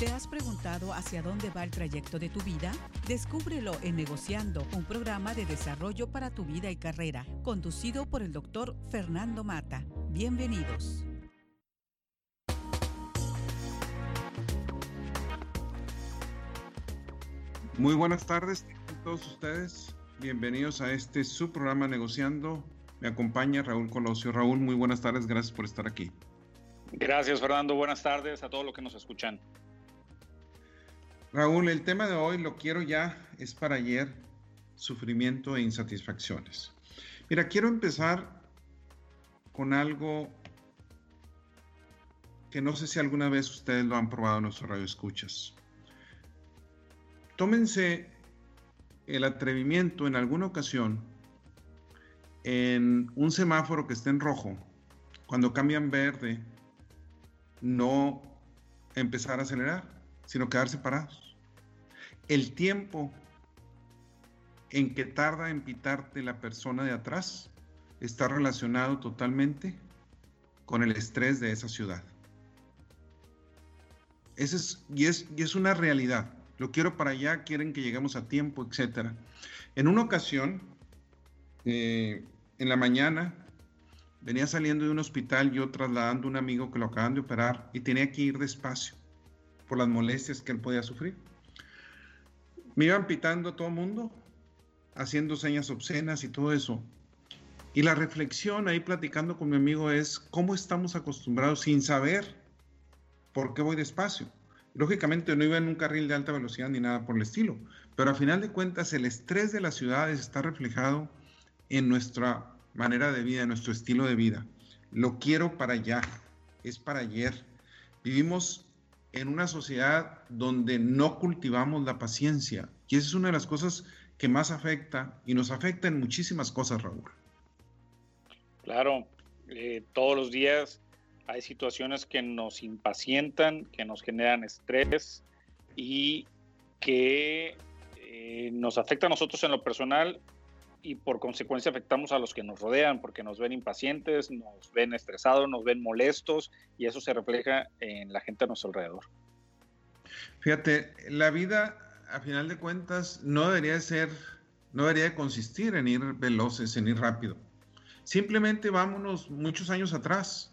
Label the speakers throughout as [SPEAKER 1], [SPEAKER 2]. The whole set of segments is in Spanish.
[SPEAKER 1] ¿Te has preguntado hacia dónde va el trayecto de tu vida? Descúbrelo en Negociando, un programa de desarrollo para tu vida y carrera, conducido por el doctor Fernando Mata. Bienvenidos.
[SPEAKER 2] Muy buenas tardes a todos ustedes. Bienvenidos a este su programa Negociando. Me acompaña Raúl Colosio. Raúl, muy buenas tardes. Gracias por estar aquí.
[SPEAKER 3] Gracias, Fernando. Buenas tardes a todos los que nos escuchan.
[SPEAKER 2] Raúl, el tema de hoy lo quiero ya, es para ayer, sufrimiento e insatisfacciones. Mira, quiero empezar con algo que no sé si alguna vez ustedes lo han probado en nuestro radio escuchas. Tómense el atrevimiento en alguna ocasión en un semáforo que esté en rojo, cuando cambian verde, no empezar a acelerar sino quedar separados. El tiempo en que tarda en pitarte la persona de atrás está relacionado totalmente con el estrés de esa ciudad. Ese es, y, es, y es una realidad. Lo quiero para allá, quieren que lleguemos a tiempo, etc. En una ocasión, eh, en la mañana, venía saliendo de un hospital, yo trasladando a un amigo que lo acaban de operar y tenía que ir despacio por las molestias que él podía sufrir. Me iban pitando todo el mundo, haciendo señas obscenas y todo eso. Y la reflexión ahí platicando con mi amigo es cómo estamos acostumbrados sin saber por qué voy despacio. Lógicamente no iba en un carril de alta velocidad ni nada por el estilo, pero a final de cuentas el estrés de las ciudades está reflejado en nuestra manera de vida, en nuestro estilo de vida. Lo quiero para allá, es para ayer. Vivimos en una sociedad donde no cultivamos la paciencia. Y esa es una de las cosas que más afecta y nos afecta en muchísimas cosas, Raúl.
[SPEAKER 3] Claro, eh, todos los días hay situaciones que nos impacientan, que nos generan estrés y que eh, nos afecta a nosotros en lo personal y por consecuencia afectamos a los que nos rodean porque nos ven impacientes, nos ven estresados, nos ven molestos y eso se refleja en la gente a nuestro alrededor.
[SPEAKER 2] Fíjate, la vida a final de cuentas no debería ser, no debería consistir en ir veloces, en ir rápido. Simplemente vámonos muchos años atrás,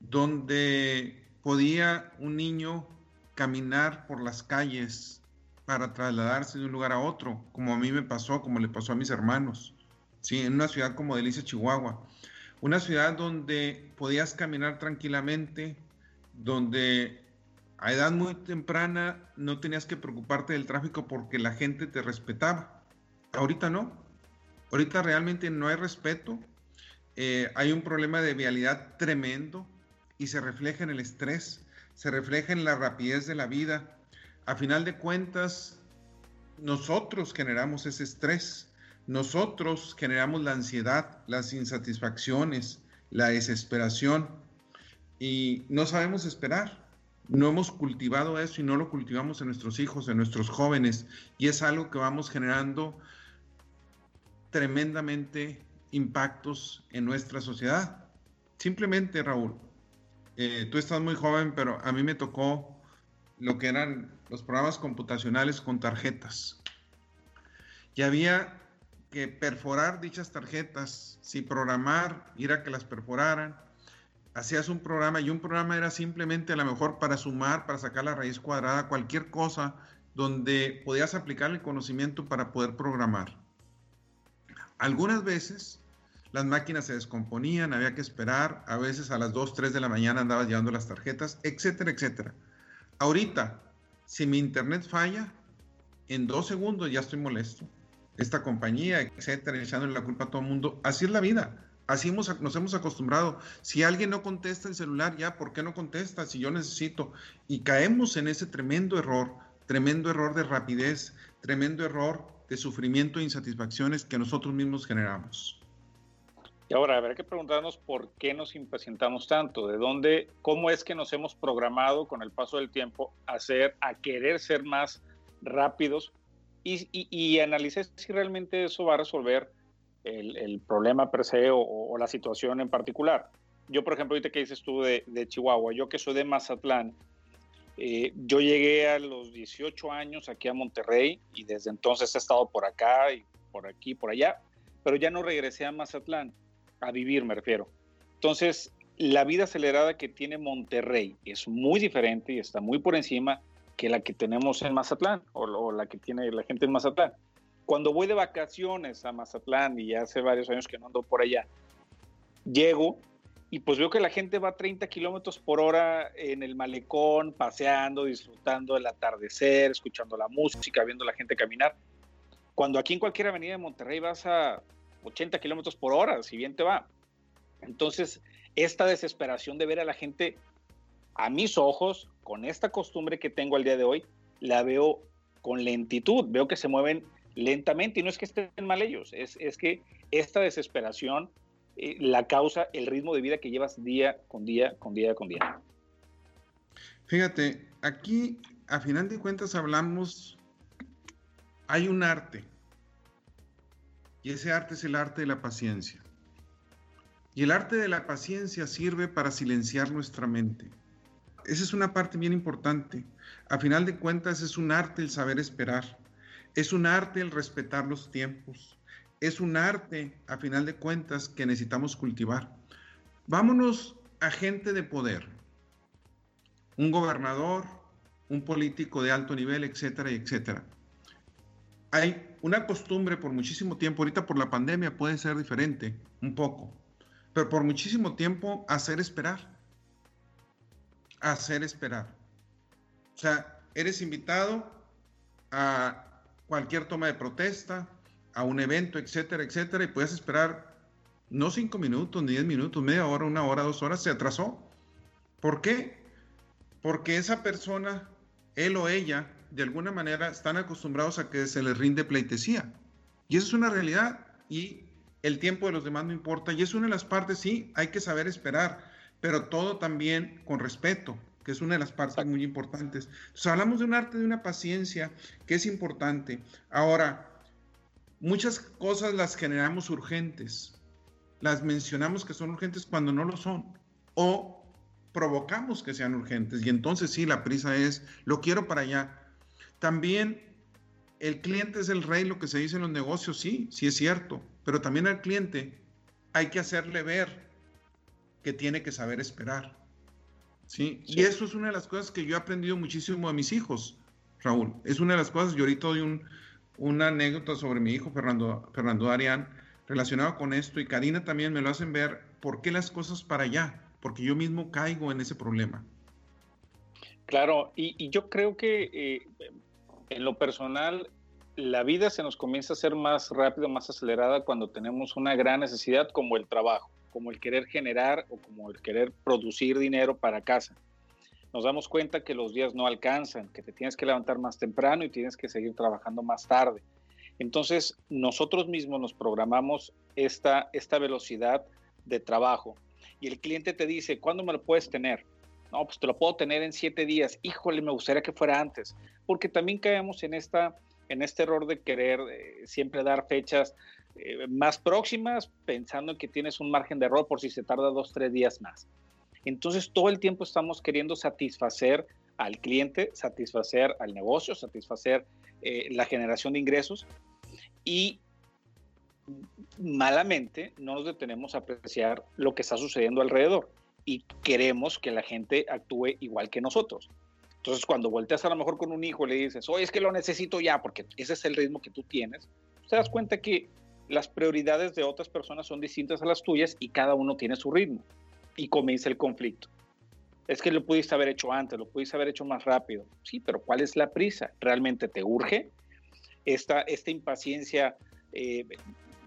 [SPEAKER 2] donde podía un niño caminar por las calles para trasladarse de un lugar a otro, como a mí me pasó, como le pasó a mis hermanos, ¿sí? en una ciudad como Delicia, Chihuahua. Una ciudad donde podías caminar tranquilamente, donde a edad muy temprana no tenías que preocuparte del tráfico porque la gente te respetaba. Ahorita no. Ahorita realmente no hay respeto. Eh, hay un problema de vialidad tremendo y se refleja en el estrés, se refleja en la rapidez de la vida a final de cuentas, nosotros generamos ese estrés, nosotros generamos la ansiedad, las insatisfacciones, la desesperación y no sabemos esperar. No hemos cultivado eso y no lo cultivamos en nuestros hijos, en nuestros jóvenes y es algo que vamos generando tremendamente impactos en nuestra sociedad. Simplemente, Raúl, eh, tú estás muy joven, pero a mí me tocó lo que eran los programas computacionales con tarjetas. Y había que perforar dichas tarjetas, si programar, ir a que las perforaran. Hacías un programa y un programa era simplemente a lo mejor para sumar, para sacar la raíz cuadrada, cualquier cosa donde podías aplicar el conocimiento para poder programar. Algunas veces las máquinas se descomponían, había que esperar, a veces a las 2, 3 de la mañana andabas llevando las tarjetas, etcétera, etcétera. Ahorita, si mi internet falla, en dos segundos ya estoy molesto. Esta compañía, etcétera, echándole la culpa a todo el mundo. Así es la vida. Así nos hemos acostumbrado. Si alguien no contesta el celular, ya, ¿por qué no contesta? Si yo necesito. Y caemos en ese tremendo error, tremendo error de rapidez, tremendo error de sufrimiento e insatisfacciones que nosotros mismos generamos.
[SPEAKER 3] Y ahora habrá que preguntarnos por qué nos impacientamos tanto, de dónde, cómo es que nos hemos programado con el paso del tiempo a, ser, a querer ser más rápidos y, y, analizar si realmente eso va a resolver el, problema per se o, la situación en particular. Yo, por ejemplo, ahorita que dices tú de, de, Chihuahua, yo que soy de Mazatlán, Eh, yo llegué a los 18 años aquí a Monterrey y desde entonces he estado por acá y por aquí, por allá, pero ya no regresé a Mazatlán, a vivir me refiero. Entonces, la vida acelerada que tiene Monterrey es muy diferente y está muy por encima que la que tenemos en Mazatlán o, la que tiene la gente en Mazatlán. Cuando voy de vacaciones a Mazatlán y ya hace varios años que no ando por allá, llego y pues veo que la gente va a 30 kilómetros por hora en el malecón, paseando, disfrutando del atardecer, escuchando la música, viendo la gente caminar. Cuando aquí en cualquier avenida de Monterrey vas a 80 kilómetros por hora, si bien te va. Entonces, esta desesperación de ver a la gente a mis ojos, con esta costumbre que tengo al día de hoy, la veo con lentitud, veo que se mueven lentamente y no es que estén mal ellos, es, que esta desesperación eh, la causa el ritmo de vida que llevas día con día, con día con día.
[SPEAKER 2] Fíjate, aquí a final de cuentas hablamos, hay un arte y ese arte es el arte de la paciencia. Y el arte de la paciencia sirve para silenciar nuestra mente. Esa es una parte bien importante. A final de cuentas es un arte el saber esperar. Es un arte el respetar los tiempos. Es un arte, a final de cuentas, que necesitamos cultivar. Vámonos a gente de poder. Un gobernador, un político de alto nivel, etcétera, etcétera. Hay una costumbre por muchísimo tiempo, ahorita por la pandemia puede ser diferente, un poco, pero por muchísimo tiempo hacer esperar. Hacer esperar. O sea, eres invitado a cualquier toma de protesta, a un evento, etcétera, etcétera, y puedes esperar no cinco minutos, ni diez minutos, media hora, una hora, dos horas, se atrasó. ¿Por qué? Porque esa persona, él o ella, de alguna manera están acostumbrados a que se les rinde pleitesía. Y eso es una realidad. Y el tiempo de los demás no importa. Y es una de las partes, sí, hay que saber esperar, pero todo también con respeto, que es una de las partes muy importantes. Entonces hablamos de un arte de una paciencia que es importante. Ahora, muchas cosas las generamos urgentes. Las mencionamos que son urgentes cuando no lo son. O provocamos que sean urgentes. Y entonces sí, la prisa es, lo quiero para allá también el cliente es el rey, lo que se dice en los negocios, sí, sí es cierto, pero también al cliente hay que hacerle ver que tiene que saber esperar. ¿sí? Y eso es una de las cosas que yo he aprendido muchísimo a mis hijos, Raúl. Es una de las cosas, yo ahorita doy un, una anécdota sobre mi hijo Fernando, Fernando Arián relacionado con esto y Karina también me lo hacen ver por qué las cosas para allá, porque yo mismo caigo en ese problema.
[SPEAKER 3] Claro, y, yo creo que eh, en lo personal, la vida se nos comienza a ser más rápida, más acelerada cuando tenemos una gran necesidad como el trabajo, como el querer generar o como el querer producir dinero para casa. Nos damos cuenta que los días no alcanzan, que te tienes que levantar más temprano y tienes que seguir trabajando más tarde. Entonces, nosotros mismos nos programamos esta, esta velocidad de trabajo y el cliente te dice, ¿cuándo me lo puedes tener? No, pues te lo puedo tener en siete días. Híjole, me gustaría que fuera antes. Porque también caemos en, esta, en este error de querer eh, siempre dar fechas eh, más próximas, pensando en que tienes un margen de error por si se tarda dos, tres días más. Entonces, todo el tiempo estamos queriendo satisfacer al cliente, satisfacer al negocio, satisfacer eh, la generación de ingresos y malamente no nos detenemos a apreciar lo que está sucediendo alrededor y queremos que la gente actúe igual que nosotros. Entonces, cuando volteas a lo mejor con un hijo le dices, oye, es que lo necesito ya, porque ese es el ritmo que tú tienes, te das cuenta que las prioridades de otras personas son distintas a las tuyas y cada uno tiene su ritmo. Y comienza el conflicto. Es que lo pudiste haber hecho antes, lo pudiste haber hecho más rápido. Sí, pero ¿cuál es la prisa? ¿Realmente te urge? Esta, esta impaciencia eh,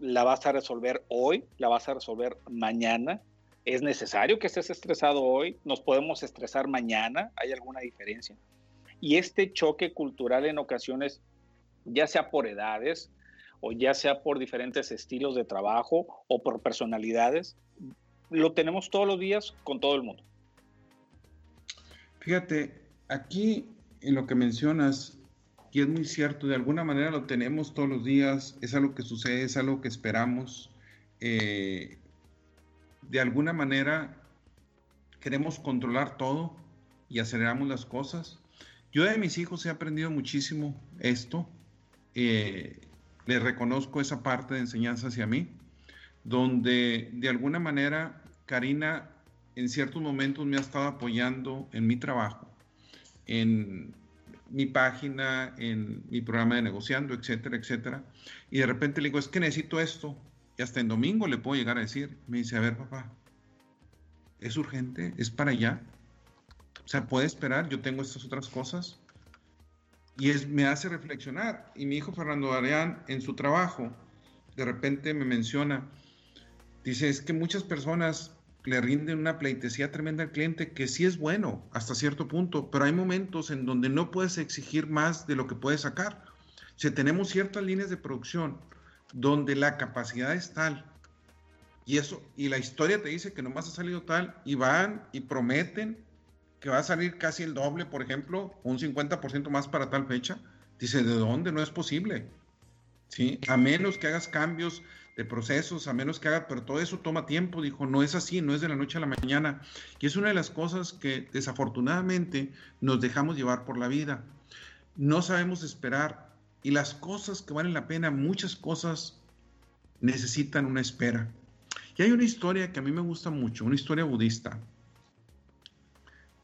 [SPEAKER 3] la vas a resolver hoy, la vas a resolver mañana, ¿Es necesario que estés estresado hoy? ¿Nos podemos estresar mañana? ¿Hay alguna diferencia? Y este choque cultural en ocasiones, ya sea por edades o ya sea por diferentes estilos de trabajo o por personalidades, lo tenemos todos los días con todo el mundo.
[SPEAKER 2] Fíjate, aquí en lo que mencionas, y es muy cierto, de alguna manera lo tenemos todos los días, es algo que sucede, es algo que esperamos. Eh, de alguna manera queremos controlar todo y aceleramos las cosas. Yo de mis hijos he aprendido muchísimo esto. Eh, les reconozco esa parte de enseñanza hacia mí, donde de alguna manera Karina en ciertos momentos me ha estado apoyando en mi trabajo, en mi página, en mi programa de negociando, etcétera, etcétera. Y de repente le digo, es que necesito esto. Y hasta en domingo le puedo llegar a decir. Me dice, a ver, papá, es urgente, es para allá. O sea, puede esperar, yo tengo estas otras cosas. Y es, me hace reflexionar. Y mi hijo Fernando Arián, en su trabajo, de repente me menciona, dice, es que muchas personas le rinden una pleitesía tremenda al cliente que sí es bueno hasta cierto punto, pero hay momentos en donde no puedes exigir más de lo que puedes sacar. Si tenemos ciertas líneas de producción donde la capacidad es tal y eso y la historia te dice que nomás ha salido tal y van y prometen que va a salir casi el doble, por ejemplo, un 50% más para tal fecha, dice, ¿de dónde? No es posible. ¿Sí? A menos que hagas cambios de procesos, a menos que haga, pero todo eso toma tiempo, dijo, no es así, no es de la noche a la mañana. Y es una de las cosas que desafortunadamente nos dejamos llevar por la vida. No sabemos esperar y las cosas que valen la pena, muchas cosas necesitan una espera. Y hay una historia que a mí me gusta mucho, una historia budista,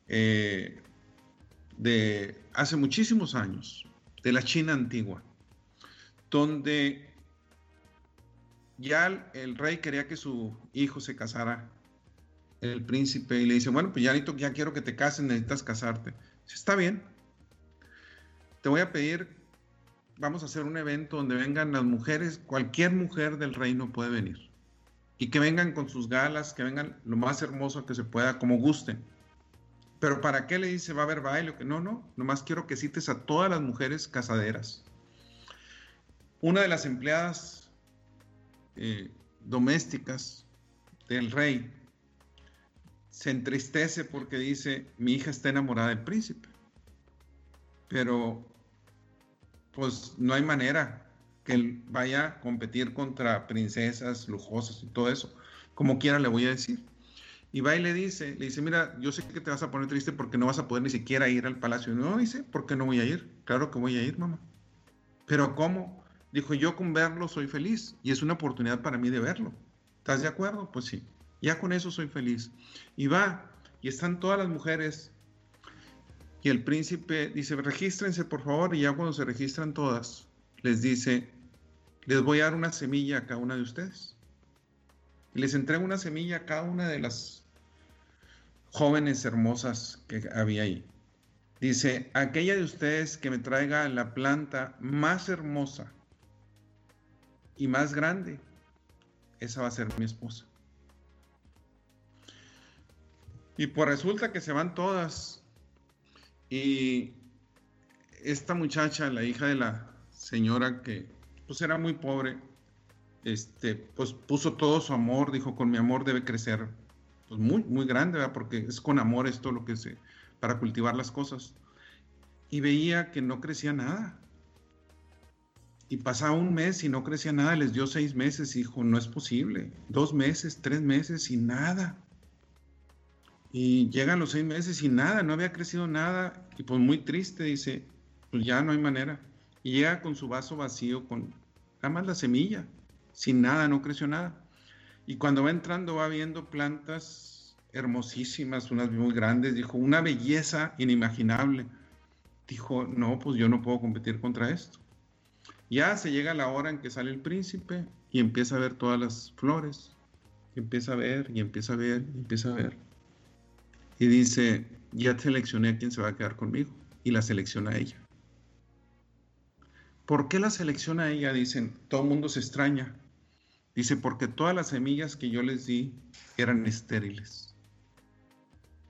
[SPEAKER 2] eh, de hace muchísimos años, de la China antigua, donde ya el, rey quería que su hijo se casara, el príncipe, y le dice, bueno, pues ya, ya quiero que te cases, necesitas casarte. Dice, está bien, te voy a pedir, vamos a hacer un evento donde vengan las mujeres, cualquier mujer del reino puede venir. Y que vengan con sus galas, que vengan lo más hermoso que se pueda, como gusten. Pero ¿para qué le dice va a haber baile? No, no, nomás quiero que cites a todas las mujeres casaderas. Una de las empleadas eh, domésticas del rey, se entristece porque dice, mi hija está enamorada del príncipe. Pero, pues no hay manera que él vaya a competir contra princesas lujosas y todo eso. Como quiera le voy a decir. Y va y le dice, le dice, mira, yo sé que te vas a poner triste porque no vas a poder ni siquiera ir al palacio. No, dice, ¿por qué no voy a ir? Claro que voy a ir, mamá. Pero ¿cómo? Dijo, yo con verlo soy feliz y es una oportunidad para mí de verlo. ¿Estás de acuerdo? Pues sí, ya con eso soy feliz. Y va, y están todas las mujeres. Y el príncipe dice, regístrense por favor, y ya cuando se registran todas, les dice, les voy a dar una semilla a cada una de ustedes. Y les entrego una semilla a cada una de las jóvenes hermosas que había ahí. Dice, aquella de ustedes que me traiga la planta más hermosa y más grande, esa va a ser mi esposa. Y pues resulta que se van todas. Y esta muchacha, la hija de la señora que pues era muy pobre, este, pues puso todo su amor, dijo, con mi amor debe crecer, pues muy, muy grande, ¿verdad? porque es con amor esto lo que se, para cultivar las cosas. Y veía que no crecía nada. Y pasaba un mes y no crecía nada, les dio seis meses, hijo, no es posible. Dos meses, tres meses y nada. Y llegan los seis meses y nada, no había crecido nada. Y pues muy triste, dice, pues ya no hay manera. Y llega con su vaso vacío, con nada más la semilla, sin nada, no creció nada. Y cuando va entrando va viendo plantas hermosísimas, unas muy grandes, dijo, una belleza inimaginable. Dijo, no, pues yo no puedo competir contra esto. Ya se llega la hora en que sale el príncipe y empieza a ver todas las flores. empieza a ver y empieza a ver y empieza a ver. Y dice, ya seleccioné a quién se va a quedar conmigo. Y la selecciona a ella. ¿Por qué la selecciona ella? Dicen, todo el mundo se extraña. Dice, porque todas las semillas que yo les di eran estériles.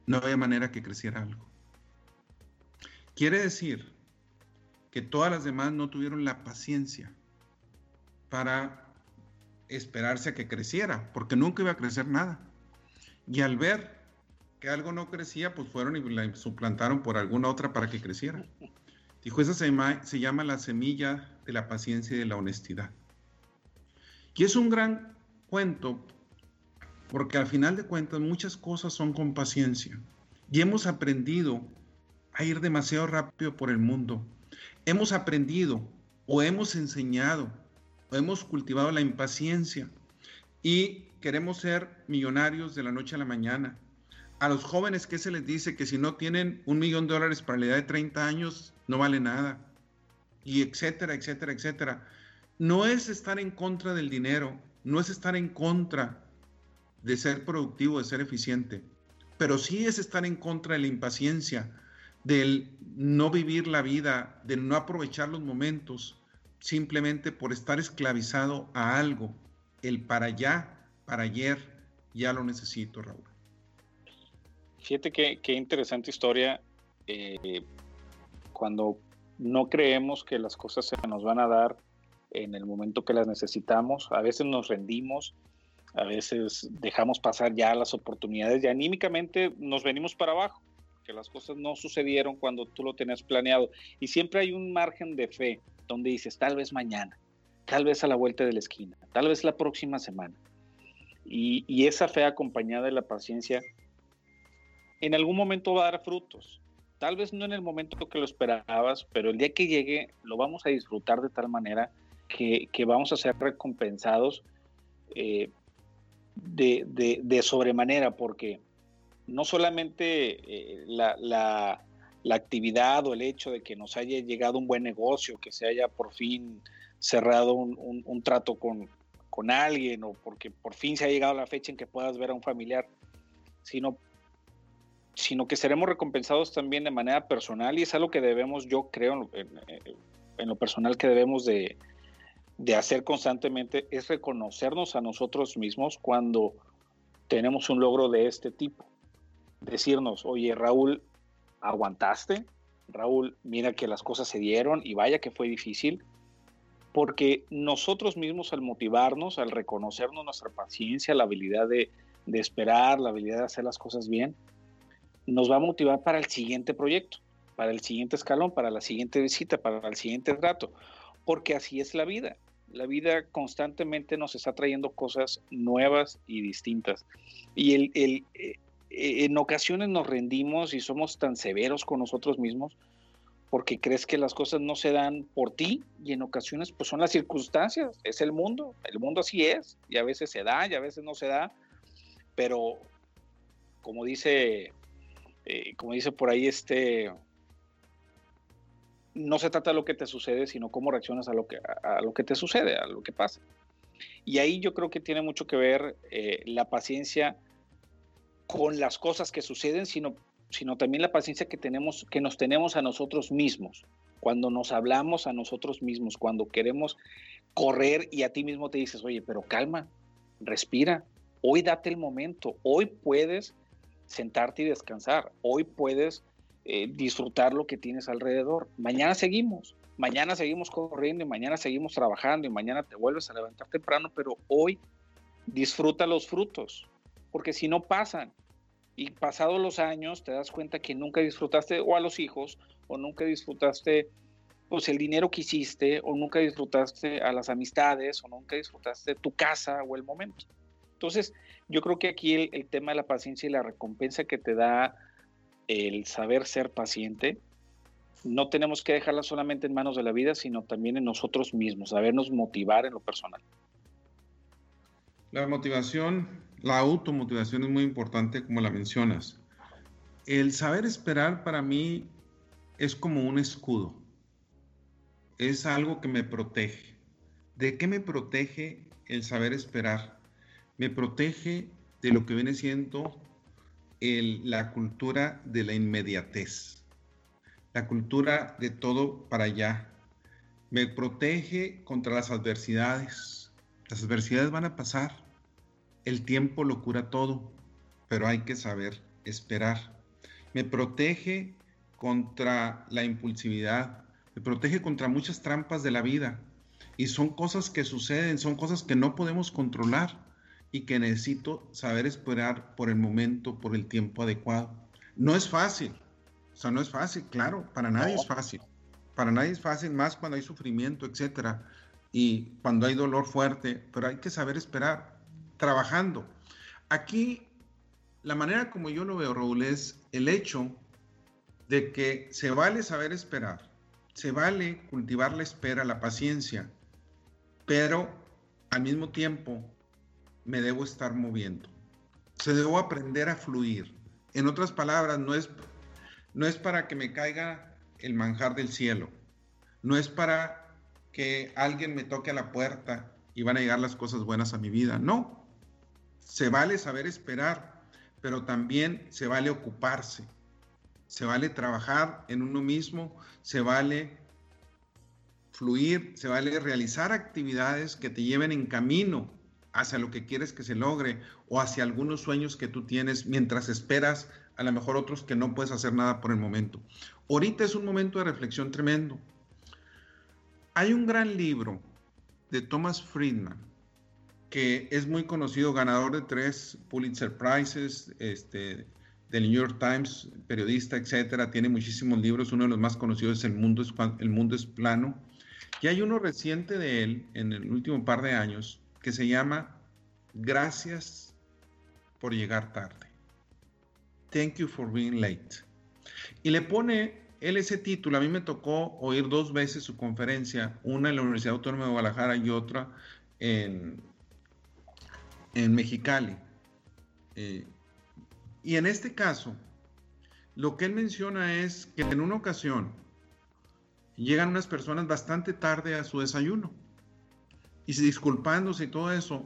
[SPEAKER 2] No había manera que creciera algo. Quiere decir que todas las demás no tuvieron la paciencia para esperarse a que creciera, porque nunca iba a crecer nada. Y al ver que algo no crecía, pues fueron y la suplantaron por alguna otra para que creciera. Dijo, esa se, se llama la semilla de la paciencia y de la honestidad. Y es un gran cuento, porque al final de cuentas muchas cosas son con paciencia. y hemos aprendido a ir demasiado rápido por el mundo. Hemos aprendido o hemos enseñado o hemos cultivado la impaciencia y queremos ser millonarios de la noche a la mañana. A los jóvenes, ¿qué se les dice? Que si no tienen un millón de dólares para la edad de 30 años, no vale nada. Y etcétera, etcétera, etcétera. No es estar en contra del dinero, no es estar en contra de ser productivo, de ser eficiente, pero sí es estar en contra de la impaciencia, del no vivir la vida, del no aprovechar los momentos, simplemente por estar esclavizado a algo, el para allá, para ayer, ya lo necesito, Raúl.
[SPEAKER 3] Fíjate qué, qué interesante historia. Eh, cuando no creemos que las cosas se nos van a dar en el momento que las necesitamos, a veces nos rendimos, a veces dejamos pasar ya las oportunidades y anímicamente nos venimos para abajo, que las cosas no sucedieron cuando tú lo tenías planeado. Y siempre hay un margen de fe donde dices, tal vez mañana, tal vez a la vuelta de la esquina, tal vez la próxima semana. Y, esa fe acompañada de la paciencia en algún momento va a dar frutos. Tal vez no en el momento que lo esperabas, pero el día que llegue lo vamos a disfrutar de tal manera que, vamos a ser recompensados eh, de, sobremanera, porque no solamente eh, la, actividad o el hecho de que nos haya llegado un buen negocio, que se haya por fin cerrado un, trato con, con, alguien o porque por fin se ha llegado la fecha en que puedas ver a un familiar, sino, sino que seremos recompensados también de manera personal y es algo que debemos, yo creo, en lo personal que debemos de, de hacer constantemente es reconocernos a nosotros mismos cuando tenemos un logro de este tipo. Decirnos, oye Raúl, aguantaste, Raúl, mira que las cosas se dieron y vaya que fue difícil, porque nosotros mismos al motivarnos, al reconocernos nuestra paciencia, la habilidad de, de esperar, la habilidad de hacer las cosas bien, nos va a motivar para el siguiente proyecto, para el siguiente escalón, para la siguiente visita, para el siguiente trato, porque así es la vida la vida constantemente nos está trayendo cosas nuevas y distintas. Y el, el, eh, en ocasiones nos rendimos y somos tan severos con nosotros mismos porque crees que las cosas no se dan por ti y en ocasiones pues son las circunstancias, es el mundo, el mundo así es y a veces se da y a veces no se da, pero como dice, eh, como dice por ahí este no se trata de lo que te sucede, sino cómo reaccionas a lo que, a, lo que te sucede, a lo que pasa. Y ahí yo creo que tiene mucho que ver eh, la paciencia con las cosas que suceden, sino, sino también la paciencia que, tenemos, que nos tenemos a nosotros mismos. Cuando nos hablamos a nosotros mismos, cuando queremos correr y a ti mismo te dices, oye, pero calma, respira, hoy date el momento, hoy puedes sentarte y descansar, hoy puedes eh, disfrutar lo que tienes alrededor. Mañana seguimos, mañana seguimos corriendo y mañana seguimos trabajando y mañana te vuelves a levantar temprano, pero hoy disfruta los frutos, porque si no pasan y pasados los años te das cuenta que nunca disfrutaste o a los hijos o nunca disfrutaste pues el dinero que hiciste o nunca disfrutaste a las amistades o nunca disfrutaste tu casa o el momento. Entonces, yo creo que aquí el, tema de la paciencia y la recompensa que te da el saber ser paciente, no tenemos que dejarla solamente en manos de la vida, sino también en nosotros mismos, sabernos motivar en lo personal.
[SPEAKER 2] La motivación, la automotivación es muy importante como la mencionas. El saber esperar para mí es como un escudo. Es algo que me protege. ¿De qué me protege el saber esperar? Me protege de lo que viene siendo la cultura de la inmediatez, la cultura de todo para allá. Me protege contra las adversidades. Las adversidades van a pasar. El tiempo lo cura todo, pero hay que saber esperar. Me protege contra la impulsividad. Me protege contra muchas trampas de la vida. Y son cosas que suceden, son cosas que no podemos controlar y que necesito saber esperar por el momento, por el tiempo adecuado. No es fácil, o sea, no es fácil, claro, para nadie es fácil. Para nadie es fácil, más cuando hay sufrimiento, etcétera, y cuando hay dolor fuerte, pero hay que saber esperar, trabajando. Aquí la manera como yo lo veo, Raúl, es el hecho de que se vale saber esperar, se vale cultivar la espera, la paciencia, pero al mismo tiempo me debo estar moviendo. Se debo aprender a fluir. En otras palabras, no es, no es para que me caiga el manjar del cielo, no es para que alguien me toque a la puerta y van a llegar las cosas buenas a mi vida. No, se vale saber esperar, pero también se vale ocuparse, se vale trabajar en uno mismo, se vale fluir, se vale realizar actividades que te lleven en camino hacia lo que quieres que se logre o hacia algunos sueños que tú tienes mientras esperas a lo mejor otros que no puedes hacer nada por el momento. Ahorita es un momento de reflexión tremendo. Hay un gran libro de Thomas Friedman, que es muy conocido, ganador de tres Pulitzer Prizes, este, del New York Times, periodista, etcétera. Tiene muchísimos libros. Uno de los más conocidos es El mundo es, el mundo es plano. Y hay uno reciente de él, en el último par de años, que se llama Gracias por llegar tarde. Thank you for being late. Y le pone él ese título, a mí me tocó oír dos veces su conferencia, una en la Universidad Autónoma de Guadalajara y otra en, en Mexicali. Eh, y en este caso, lo que él menciona es que en una ocasión llegan unas personas bastante tarde a su desayuno y disculpándose y todo eso.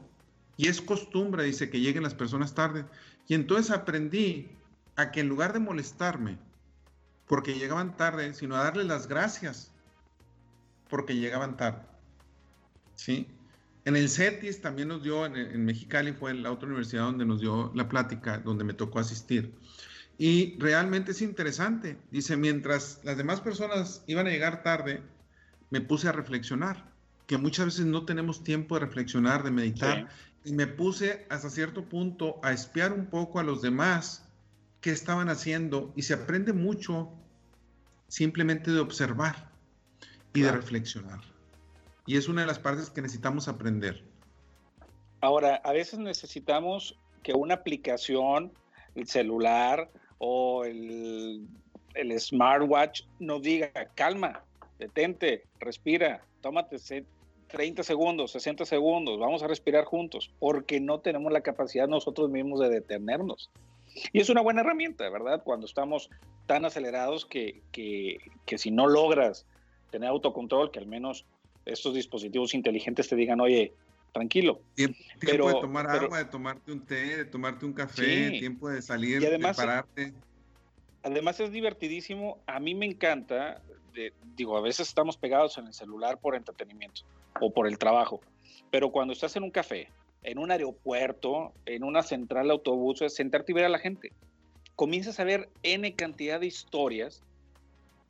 [SPEAKER 2] Y es costumbre, dice, que lleguen las personas tarde. Y entonces aprendí a que en lugar de molestarme, porque llegaban tarde, sino a darles las gracias porque llegaban tarde. ¿Sí? En el CETIS también nos dio, en, Mexicali fue la otra universidad donde nos dio la plática, donde me tocó asistir. Y realmente es interesante. Dice, mientras las demás personas iban a llegar tarde, me puse a reflexionar, que muchas veces no tenemos tiempo de reflexionar, de meditar. Y me puse hasta cierto punto a espiar un poco a los demás qué estaban haciendo y se aprende mucho simplemente de observar y de reflexionar. Y es una de las partes que necesitamos aprender.
[SPEAKER 3] Ahora, a veces necesitamos que una aplicación, el celular o el, el smartwatch nos diga, calma, detente, respira, tómate 30 segundos, 60 segundos, vamos a respirar juntos, porque no tenemos la capacidad nosotros mismos de detenernos. Y es una buena herramienta, ¿verdad? Cuando estamos tan acelerados que, que, que si no logras tener autocontrol, que al menos estos dispositivos inteligentes te digan, oye, tranquilo.
[SPEAKER 2] Tiempo, de tomar agua, de tomarte un té, de tomarte un café, tiempo de salir, además, de pararte.
[SPEAKER 3] Además es divertidísimo, a mí me encanta, digo, a veces estamos pegados en el celular por entretenimiento o por el trabajo, pero cuando estás en un café en un aeropuerto, en una central de autobuses, sentarte y ver a la gente. Comienzas a ver N cantidad de historias,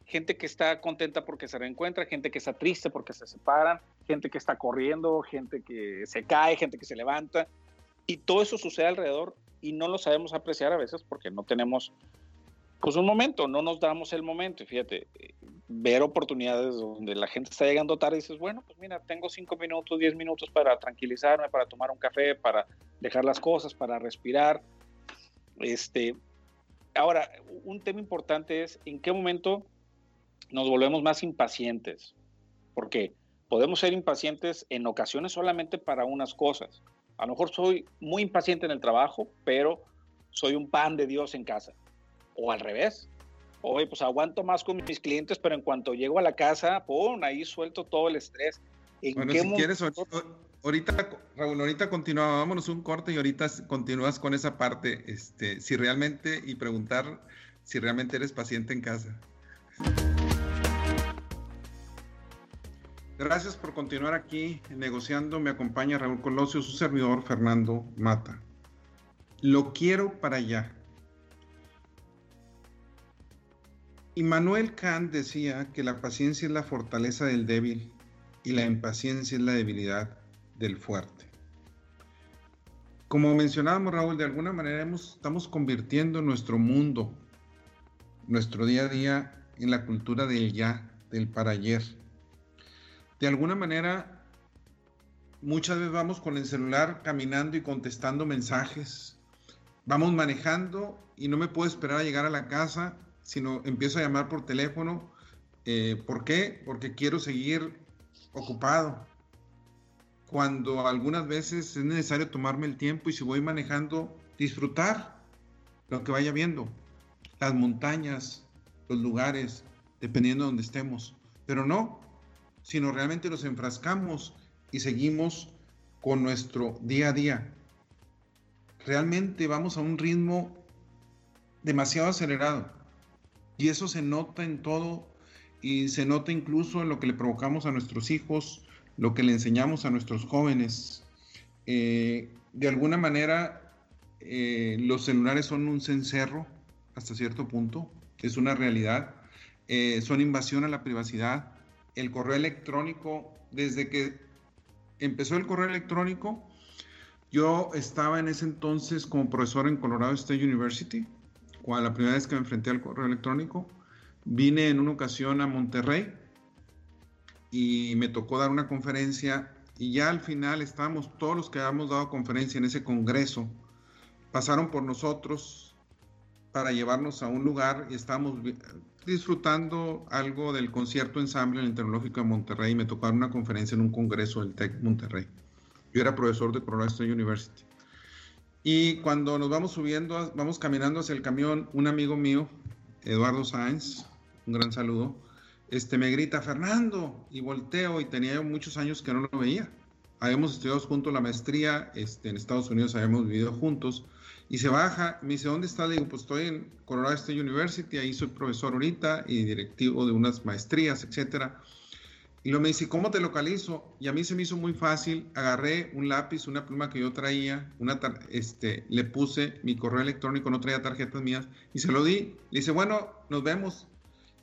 [SPEAKER 3] gente que está contenta porque se reencuentra, gente que está triste porque se separan, gente que está corriendo, gente que se cae, gente que se levanta, y todo eso sucede alrededor y no lo sabemos apreciar a veces porque no tenemos pues un momento, no nos damos el momento. Fíjate, ver oportunidades donde la gente está llegando tarde y dices, bueno, pues mira, tengo cinco minutos, diez minutos para tranquilizarme, para tomar un café, para dejar las cosas, para respirar. Este, ahora, un tema importante es en qué momento nos volvemos más impacientes, porque podemos ser impacientes en ocasiones solamente para unas cosas. A lo mejor soy muy impaciente en el trabajo, pero soy un pan de Dios en casa. O al revés, oye, pues aguanto más con mis clientes, pero en cuanto llego a la casa, pum, ahí suelto todo el estrés.
[SPEAKER 2] bueno, si quieres, ahorita, Raúl, ahorita continuamos, vámonos un corte y ahorita continúas con esa parte, este, si realmente, y preguntar si realmente eres paciente en casa. Gracias por continuar aquí negociando. Me acompaña Raúl Colosio, su servidor Fernando Mata. Lo quiero para allá. Immanuel Kant decía que la paciencia es la fortaleza del débil y la impaciencia es la debilidad del fuerte. Como mencionábamos, Raúl, de alguna manera estamos convirtiendo nuestro mundo, nuestro día a día, en la cultura del ya, del para ayer. De alguna manera, muchas veces vamos con el celular caminando y contestando mensajes, vamos manejando y no me puedo esperar a llegar a la casa, sino empiezo a llamar por teléfono. Eh, ¿Por qué? Porque quiero seguir ocupado. Cuando algunas veces es necesario tomarme el tiempo y si voy manejando, disfrutar lo que vaya viendo, las montañas, los lugares, dependiendo de donde estemos. Pero no, sino realmente nos enfrascamos y seguimos con nuestro día a día. Realmente vamos a un ritmo demasiado acelerado y eso se nota en todo y se nota incluso en lo que le provocamos a nuestros hijos, lo que le enseñamos a nuestros jóvenes. Eh, de alguna manera, eh, los celulares son un cencerro hasta cierto punto, es una realidad, eh, son invasión a la privacidad. El correo electrónico, desde que empezó el correo electrónico, yo estaba en ese entonces como profesor en Colorado State University, cuando la primera vez que me enfrenté al correo electrónico, vine en una ocasión a Monterrey y me tocó dar una conferencia y ya al final estábamos todos los que habíamos dado conferencia en ese congreso, pasaron por nosotros para llevarnos a un lugar y estábamos disfrutando algo del concierto ensamble en el Tecnológico de Monterrey y me tocó dar una conferencia en un congreso del TEC Monterrey. Yo era profesor de Colorado State University. Y cuando nos vamos subiendo, vamos caminando hacia el camión, un amigo mío, Eduardo Sáenz, un gran saludo, este, me grita, Fernando, y volteo, y tenía muchos años que no lo veía. Habíamos estudiado juntos la maestría este, en Estados Unidos, habíamos vivido juntos, y se baja, me dice, ¿dónde está? Le digo, pues estoy en Colorado State University, ahí soy profesor ahorita y directivo de unas maestrías, etcétera. Y luego me dice, ¿cómo te localizo? Y a mí se me hizo muy fácil, agarré un lápiz, una pluma que yo traía, una este, le puse mi correo electrónico, no traía tarjetas mías, y se lo di. Le dice, bueno, nos vemos.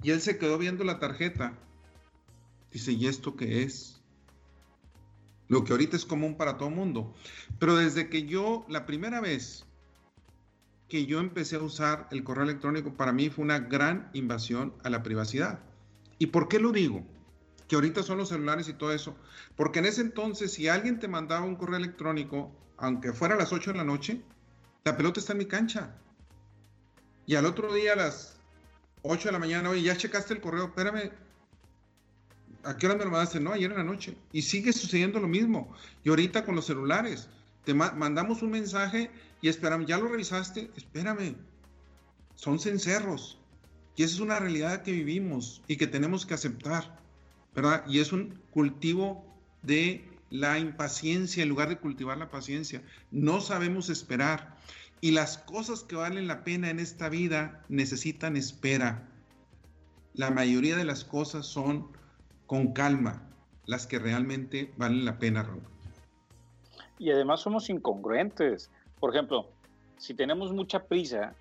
[SPEAKER 2] Y él se quedó viendo la tarjeta. Dice, ¿y esto qué es? Lo que ahorita es común para todo mundo. Pero desde que yo, la primera vez que yo empecé a usar el correo electrónico, para mí fue una gran invasión a la privacidad. ¿Y por qué lo digo? Que ahorita son los celulares y todo eso. Porque en ese entonces, si alguien te mandaba un correo electrónico, aunque fuera a las 8 de la noche, la pelota está en mi cancha. Y al otro día a las 8 de la mañana, oye, ya checaste el correo, espérame, ¿a qué hora me lo mandaste? No, ayer en la noche. Y sigue sucediendo lo mismo. Y ahorita con los celulares, te mandamos un mensaje y esperamos, ¿ya lo revisaste? Espérame, son cencerros. Y esa es una realidad que vivimos y que tenemos que aceptar, ¿verdad? Y es un cultivo de la impaciencia en lugar de cultivar la paciencia. No sabemos esperar. Y las cosas que valen la pena en esta vida necesitan espera. La mayoría de las cosas son con calma, las que realmente valen la pena, Raúl.
[SPEAKER 3] Y además somos incongruentes. Por ejemplo, si tenemos mucha prisa,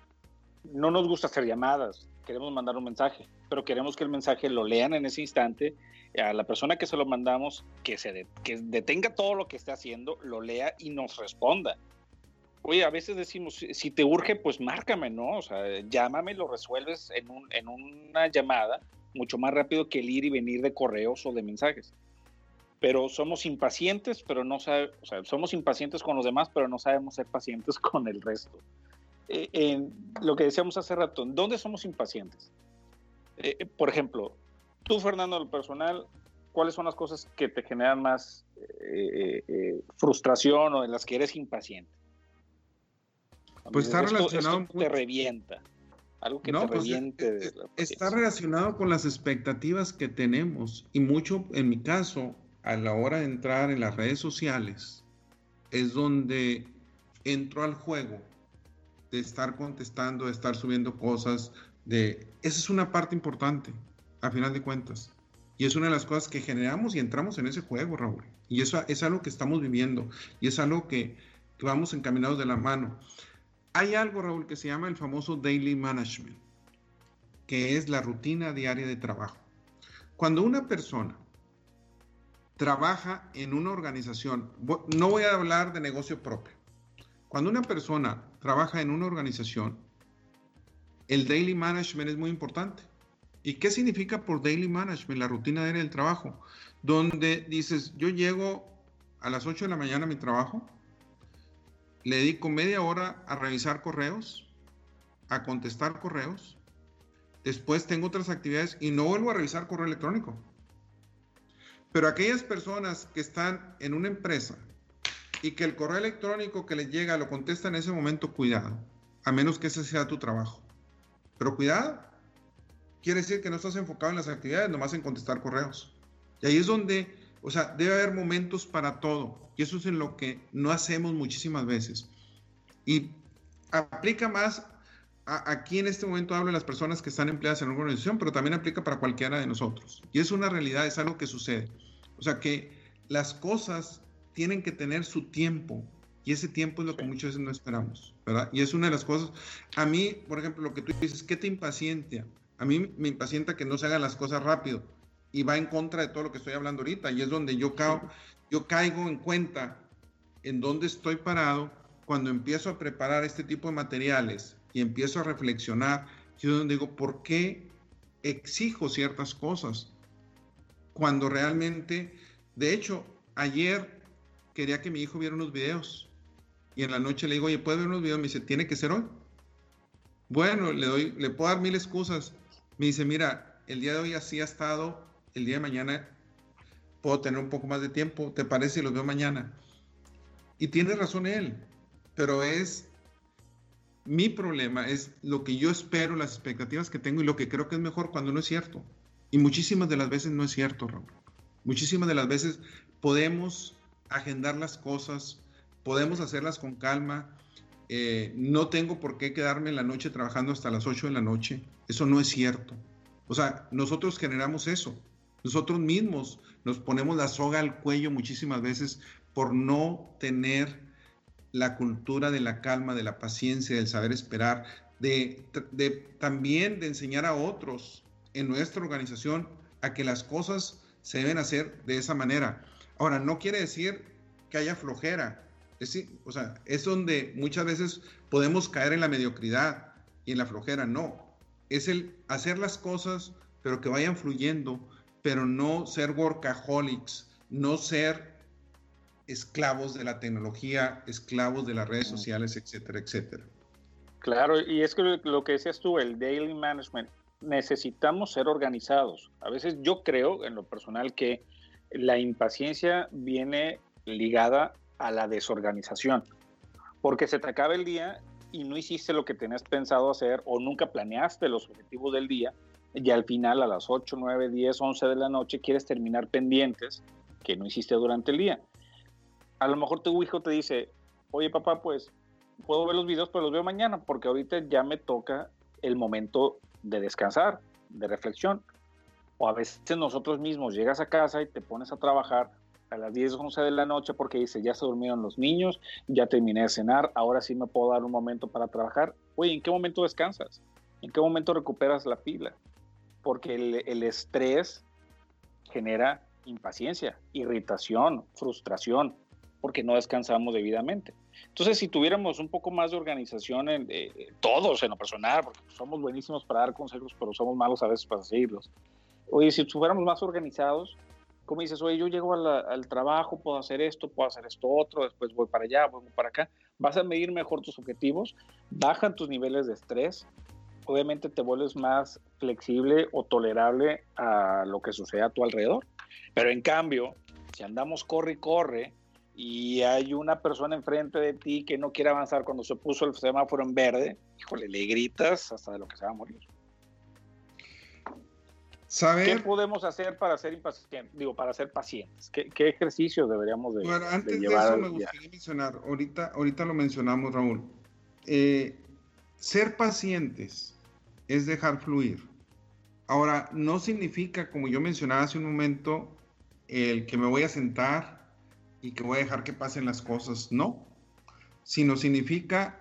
[SPEAKER 3] no nos gusta hacer llamadas, queremos mandar un mensaje, pero queremos que el mensaje lo lean en ese instante, a la persona que se lo mandamos, que, se que detenga todo lo que esté haciendo, lo lea y nos responda. Oye, a veces decimos, si te urge, pues márcame, ¿no? O sea, llámame, lo resuelves en, un, en una llamada mucho más rápido que el ir y venir de correos o de mensajes. Pero somos impacientes, pero no sabe, o sea, somos impacientes con los demás, pero no sabemos ser pacientes con el resto. Eh, en lo que decíamos hace rato, ¿dónde somos impacientes? Eh, por ejemplo, tú, Fernando, lo personal, ¿cuáles son las cosas que te generan más frustración o en las que eres impaciente?
[SPEAKER 2] Pues está relacionado.
[SPEAKER 3] te revienta. Algo que te pues, reviente.
[SPEAKER 2] Eh, eh, está relacionado con las expectativas que tenemos. Y mucho, en mi caso, a la hora de entrar en las redes sociales, es donde entro al juego de estar contestando, de estar subiendo cosas, de... Esa es una parte importante, a final de cuentas. Y es una de las cosas que generamos y entramos en ese juego, Raúl. Y eso es algo que estamos viviendo y es algo que, que vamos encaminados de la mano. Hay algo, Raúl, que se llama el famoso daily management, que es la rutina diaria de trabajo. Cuando una persona trabaja en una organización, no voy a hablar de negocio propio, cuando una persona trabaja en una organización, el daily management es muy importante. ¿Y qué significa por daily management? La rutina del trabajo, donde dices, yo llego a las 8 de la mañana a mi trabajo, le dedico media hora a revisar correos, a contestar correos. Después tengo otras actividades y no vuelvo a revisar correo electrónico. Pero aquellas personas que están en una empresa y que el correo electrónico que les llega lo contesta en ese momento, cuidado, a menos que ese sea tu trabajo. Pero cuidado, quiere decir que no estás enfocado en las actividades, nomás en contestar correos. Y ahí es donde, o sea, debe haber momentos para todo. Y eso es en lo que no hacemos muchísimas veces. Y aplica más, aquí en este momento hablo de las personas que están empleadas en una organización, pero también aplica para cualquiera de nosotros. Y es una realidad, es algo que sucede. O sea, que las cosas tienen que tener su tiempo. Y ese tiempo es lo que muchas veces no esperamos, ¿verdad? Y es una de las cosas. A mí, por ejemplo, lo que tú dices, ¿qué te impacienta? A mí me impacienta que no se hagan las cosas rápido y va en contra de todo lo que estoy hablando ahorita. Y es donde yo, yo caigo en cuenta en dónde estoy parado cuando empiezo a preparar este tipo de materiales y empiezo a reflexionar. Yo donde digo, ¿por qué exijo ciertas cosas? Cuando realmente, de hecho, ayer quería que mi hijo viera unos videos. Y en la noche le digo, oye, ¿puedes ver unos videos? Me dice, ¿tiene que ser hoy? Bueno, le doy, le puedo dar mil excusas. Me dice, mira, el día de hoy así ha estado, el día de mañana puedo tener un poco más de tiempo, ¿te parece? Y los veo mañana. Y tiene razón él, pero es mi problema, es lo que yo espero, las expectativas que tengo y lo que creo que es mejor cuando no es cierto. Y muchísimas de las veces no es cierto, Raúl. Muchísimas de las veces podemos agendar las cosas, podemos hacerlas con calma. Eh, no tengo por qué quedarme en la noche trabajando hasta las 8 de la noche. Eso no es cierto. O sea, nosotros generamos eso. Nosotros mismos nos ponemos la soga al cuello muchísimas veces por no tener la cultura de la calma, de la paciencia, del saber esperar, de, también de enseñar a otros en nuestra organización a que las cosas se deben hacer de esa manera. Ahora, no quiere decir que haya flojera. Es, o sea, es donde muchas veces podemos caer en la mediocridad y en la flojera. No, es el hacer las cosas, pero que vayan fluyendo, pero no ser workaholics, no ser esclavos de la tecnología, esclavos de las redes sociales, etcétera, etcétera.
[SPEAKER 3] Claro, y es que lo que decías tú, el daily management, necesitamos ser organizados. A veces yo creo, en lo personal, que la impaciencia viene ligada a la desorganización, porque se te acaba el día y no hiciste lo que tenías pensado hacer o nunca planeaste los objetivos del día y al final a las 8, 9, 10, 11 de la noche quieres terminar pendientes que no hiciste durante el día. A lo mejor tu hijo te dice, oye papá, pues puedo ver los videos, pero los veo mañana porque ahorita ya me toca el momento de descansar, de reflexión. O a veces nosotros mismos llegas a casa y te pones a trabajar a las 10, 11 de la noche porque dice, ya se durmieron los niños, ya terminé de cenar, ahora sí me puedo dar un momento para trabajar. Oye, ¿en qué momento descansas? ¿En qué momento recuperas la pila? Porque el, el estrés genera impaciencia, irritación, frustración, porque no descansamos debidamente. Entonces, si tuviéramos un poco más de organización en eh, todos, en lo personal, porque somos buenísimos para dar consejos, pero somos malos a veces para seguirlos. Oye, si fuéramos más organizados, como dices, oye, yo llego al trabajo, puedo hacer esto, puedo hacer esto otro, después voy para allá, voy para acá, vas a medir mejor tus objetivos, bajan tus niveles de estrés, obviamente te vuelves más flexible o tolerable a lo que sucede a tu alrededor. Pero en cambio, si andamos corre y corre y hay una persona enfrente de ti que no quiere avanzar cuando se puso el semáforo en verde, híjole, le gritas hasta de lo que se va a morir. ¿Qué podemos hacer para ser impacientes? Digo, para ser pacientes. ¿Qué, qué ejercicios deberíamos de
[SPEAKER 2] Bueno, antes de, eso me gustaría mencionar, ahorita, ahorita lo mencionamos, Raúl. Eh, ser pacientes es dejar fluir. Ahora, no significa, como yo mencionaba hace un momento, el que me voy a sentar y que voy a dejar que pasen las cosas, no, sino significa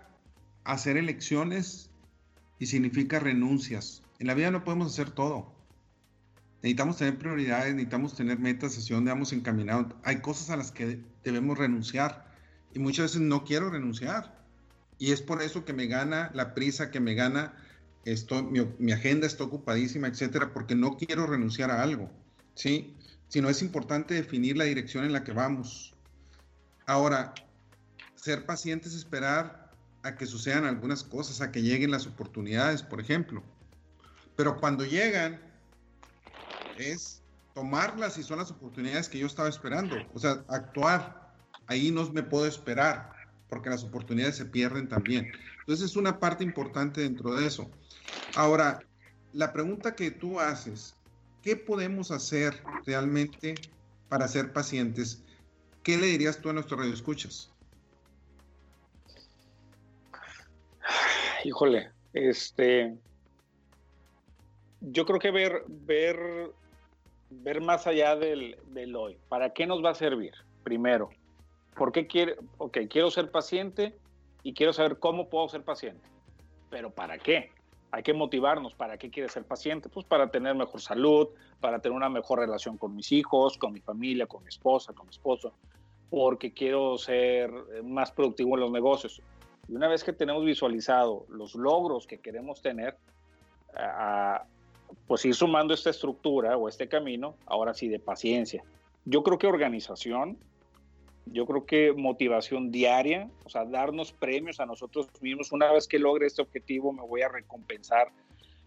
[SPEAKER 2] hacer elecciones y significa renuncias. En la vida no podemos hacer todo necesitamos tener prioridades, necesitamos tener metas hacia donde vamos encaminados. Hay cosas a las que debemos renunciar y muchas veces no quiero renunciar. Y es por eso que me gana la prisa, que me gana, esto, mi, agenda está ocupadísima, etcétera, porque no quiero renunciar a algo, ¿sí? Sino es importante definir la dirección en la que vamos. Ahora, ser paciente es esperar a que sucedan algunas cosas, a que lleguen las oportunidades, por ejemplo. Pero cuando llegan, es tomarlas y son las oportunidades que yo estaba esperando. O sea, actuar. Ahí no me puedo esperar, porque las oportunidades se pierden también. Entonces es una parte importante dentro de eso. Ahora, la pregunta que tú haces, ¿qué podemos hacer realmente para ser pacientes? ¿Qué le dirías tú a nuestros radioescuchas?
[SPEAKER 3] Híjole, este, yo creo que ver, ver, ver más allá del, del, hoy. ¿Para qué nos va a servir? Primero, ¿por qué quiere? Ok, quiero ser paciente y quiero saber cómo puedo ser paciente. Pero ¿para qué? Hay que motivarnos. ¿Para qué quiere ser paciente? Pues para tener mejor salud, para tener una mejor relación con mis hijos, con mi familia, con mi esposa, con mi esposo, porque quiero ser más productivo en los negocios. Y una vez que tenemos visualizado los logros que queremos tener, pues ir sumando esta estructura o este camino, ahora sí, de paciencia. Yo creo que organización, yo creo que motivación diaria, o sea, darnos premios a nosotros mismos. Una vez que logre este objetivo, me voy a recompensar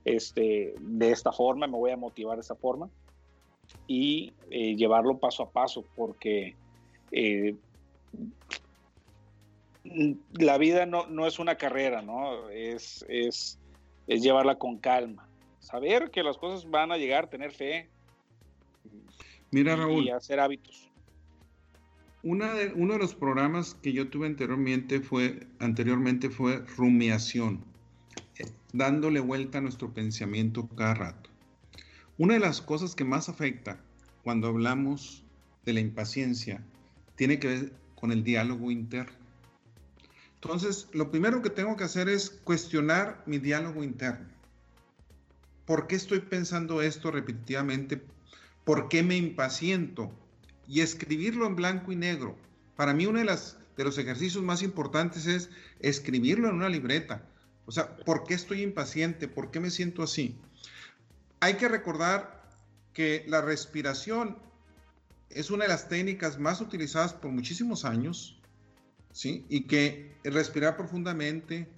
[SPEAKER 3] este, de esta forma, me voy a motivar de esta forma y eh, llevarlo paso a paso, porque eh, la vida no, no, es una carrera, ¿no? Es, es, es, llevarla con calma. Saber que las cosas van a llegar, tener fe.
[SPEAKER 2] Mira, Raúl.
[SPEAKER 3] Y hacer hábitos.
[SPEAKER 2] Una de, uno de los programas que yo tuve anteriormente fue, anteriormente fue rumiación, eh, dándole vuelta a nuestro pensamiento cada rato. Una de las cosas que más afecta cuando hablamos de la impaciencia tiene que ver con el diálogo interno. Entonces, lo primero que tengo que hacer es cuestionar mi diálogo interno. ¿Por qué estoy pensando esto repetitivamente? ¿Por qué me impaciento? Y escribirlo en blanco y negro. Para mí uno de, las, de los ejercicios más importantes es escribirlo en una libreta. O sea, ¿por qué estoy impaciente? ¿Por qué me siento así? Hay que recordar que la respiración es una de las técnicas más utilizadas por muchísimos años ¿sí? Y que respirar profundamente,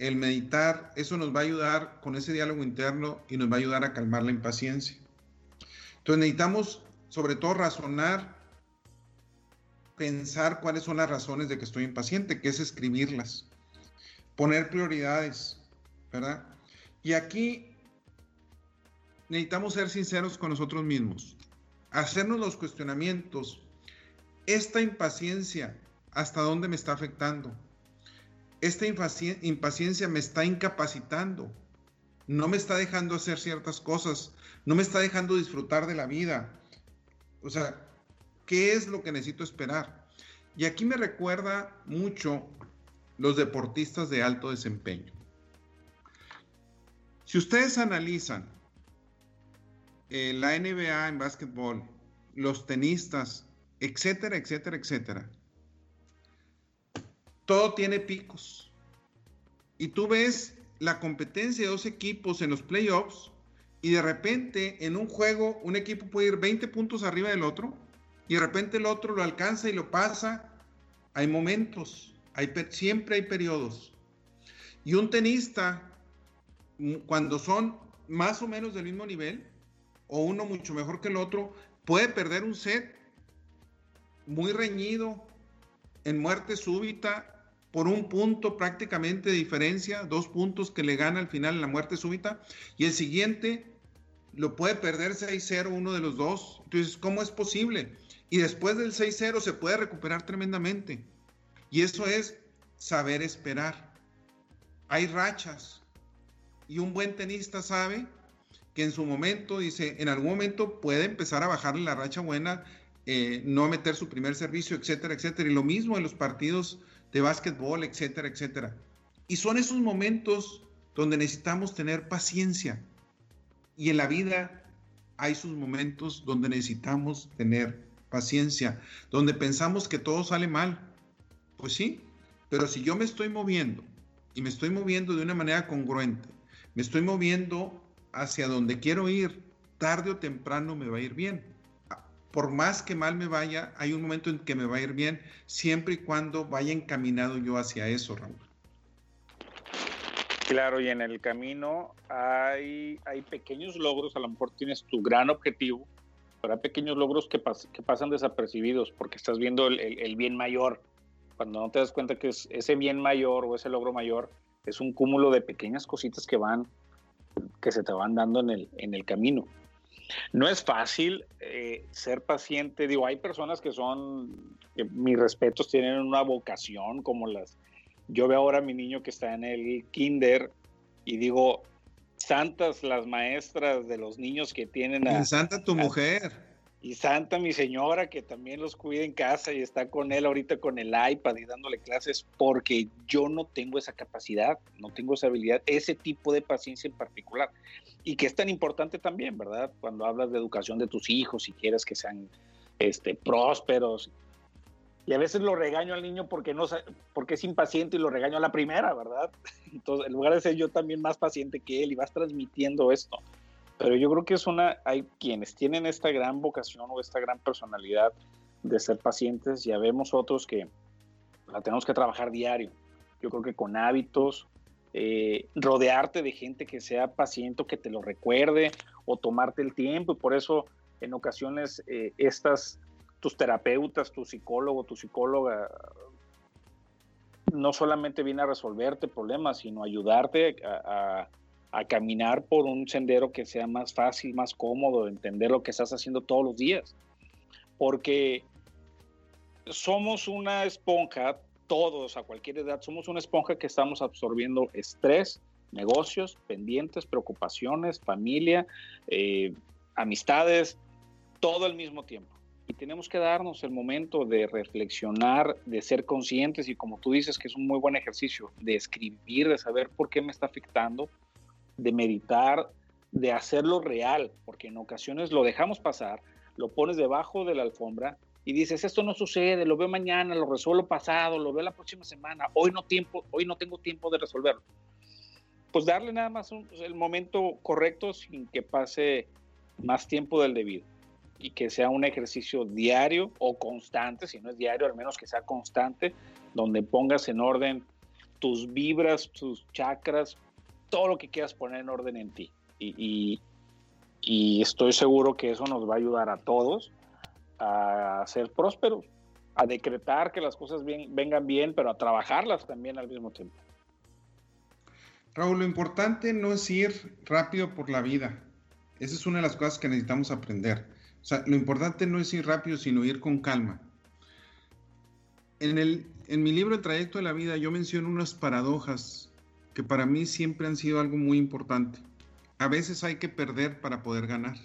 [SPEAKER 2] el meditar, eso nos va a ayudar con ese diálogo interno y nos va a ayudar a calmar la impaciencia. Entonces necesitamos sobre todo razonar, pensar cuáles son las razones de que estoy impaciente, que es escribirlas, poner prioridades, ¿verdad? Y aquí necesitamos ser sinceros con nosotros mismos, hacernos los cuestionamientos. Esta impaciencia hasta dónde me está afectando. Esta impaciencia me está incapacitando, no me está dejando hacer ciertas cosas, no me está dejando disfrutar de la vida. O sea, ¿qué es lo que necesito esperar? Y aquí me recuerda mucho los deportistas de alto desempeño. Si ustedes analizan eh, la NBA en básquetbol, los tenistas, etcétera, etcétera, etcétera, todo tiene picos. Y tú ves la competencia de dos equipos en los playoffs y de repente en un juego un equipo puede ir 20 puntos arriba del otro y de repente el otro lo alcanza y lo pasa. Hay momentos, hay, siempre hay periodos. Y un tenista, mm, cuando son más o menos del mismo nivel, o uno mucho mejor que el otro, puede perder un set muy reñido, en muerte súbita, por un punto prácticamente de diferencia, dos puntos que le gana al final en la muerte súbita, y el siguiente lo puede perder 6-0 uno de los dos. Entonces, ¿cómo es posible? Y después del 6-0 se puede recuperar tremendamente. Y eso es saber esperar. Hay rachas. Y un buen tenista sabe que en su momento, dice, en algún momento puede empezar a bajarle la racha buena, eh, no meter su primer servicio, etcétera, etcétera. Y lo mismo en los partidos de básquetbol, etcétera, etcétera. Y son esos momentos donde necesitamos tener paciencia. Y en la vida hay sus momentos donde necesitamos tener paciencia, donde pensamos que todo sale mal. Pues sí, pero si yo me estoy moviendo y me estoy moviendo de una manera congruente, me estoy moviendo hacia donde quiero ir, tarde o temprano me va a ir bien. Por más que mal me vaya, hay un momento en que me va a ir bien, siempre y cuando vaya encaminado yo hacia eso, Raúl.
[SPEAKER 3] Claro, y en el camino hay, hay pequeños logros, a lo mejor tienes tu gran objetivo, pero hay pequeños logros que, que pasan desapercibidos porque estás viendo el, el, bien mayor. Cuando no te das cuenta que es, ese bien mayor o ese logro mayor es un cúmulo de pequeñas cositas que van, que se te van dando en el, en el camino. No es fácil eh, ser paciente, digo, hay personas que son, que mis respetos, tienen una vocación como las... Yo veo ahora a mi niño que está en el kinder y digo, santas las maestras de los niños que tienen
[SPEAKER 2] a... Santa tu mujer
[SPEAKER 3] y Santa, mi señora, que también los cuida en casa y está con él ahorita con el iPad y dándole clases, porque yo no tengo esa capacidad, no tengo esa habilidad, ese tipo de paciencia en particular. Y que es tan importante también, ¿verdad? Cuando hablas de educación de tus hijos y quieres que sean este, prósperos. Y a veces lo regaño al niño porque, no, porque es impaciente y lo regaño a la primera, ¿verdad? Entonces, en lugar de ser yo también más paciente que él y vas transmitiendo esto pero yo creo que es una, hay quienes tienen esta gran vocación o esta gran personalidad de ser pacientes, ya vemos otros que la tenemos que trabajar diario. Yo creo que con hábitos, eh, rodearte de gente que sea paciente, que te lo recuerde o tomarte el tiempo y por eso en ocasiones eh, estas, tus terapeutas, tu psicólogo, tu psicóloga, no solamente viene a resolverte problemas, sino ayudarte a a caminar por un sendero que sea más fácil, más cómodo, entender lo que estás haciendo todos los días. Porque somos una esponja, todos a cualquier edad, somos una esponja que estamos absorbiendo estrés, negocios, pendientes, preocupaciones, familia, eh, amistades, todo al mismo tiempo. Y tenemos que darnos el momento de reflexionar, de ser conscientes y como tú dices que es un muy buen ejercicio, de escribir, de saber por qué me está afectando, de meditar, de hacerlo real, porque en ocasiones lo dejamos pasar, lo pones debajo de la alfombra y dices, esto no sucede, lo veo mañana, lo resuelvo pasado, lo veo la próxima semana, hoy no, tiempo, hoy no tengo tiempo de resolverlo. Pues darle nada más el momento correcto sin que pase más tiempo del debido y que sea un ejercicio diario o constante, si no es diario, al menos que sea constante, donde pongas en orden tus vibras, tus chakras, todo lo que quieras poner en orden en ti. Y, estoy seguro que eso nos va a ayudar a todos a ser prósperos, a decretar que las cosas vengan bien, pero a trabajarlas también al mismo tiempo.
[SPEAKER 2] Raúl, lo importante no es ir rápido por la vida. Esa es una de las cosas que necesitamos aprender. O sea, lo importante no es ir rápido, sino ir con calma. En, el, en mi libro El trayecto de la vida yo menciono unas paradojas que para mí siempre han sido algo muy importante. A veces hay que perder para poder ganar.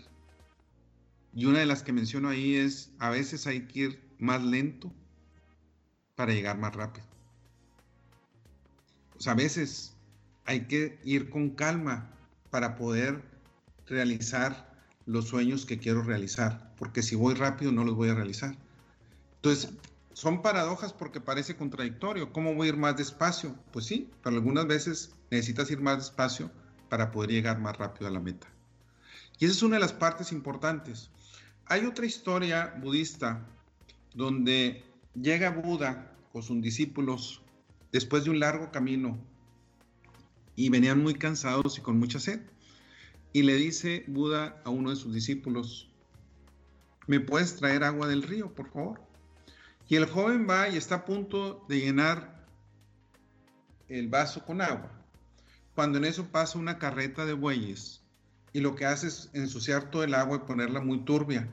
[SPEAKER 2] Y una de las que menciono ahí es, a veces hay que ir más lento para llegar más rápido. O sea, a veces hay que ir con calma para poder realizar los sueños que quiero realizar, porque si voy rápido no los voy a realizar. Entonces, son paradojas porque parece contradictorio. ¿Cómo voy a ir más despacio? Pues sí, pero algunas veces necesitas ir más despacio para poder llegar más rápido a la meta. Y esa es una de las partes importantes. Hay otra historia budista donde llega Buda con sus discípulos después de un largo camino y venían muy cansados y con mucha sed. Y le dice Buda a uno de sus discípulos, ¿me puedes traer agua del río, por favor? Y el joven va y está a punto de llenar el vaso con agua. Cuando en eso pasa una carreta de bueyes y lo que hace es ensuciar todo el agua y ponerla muy turbia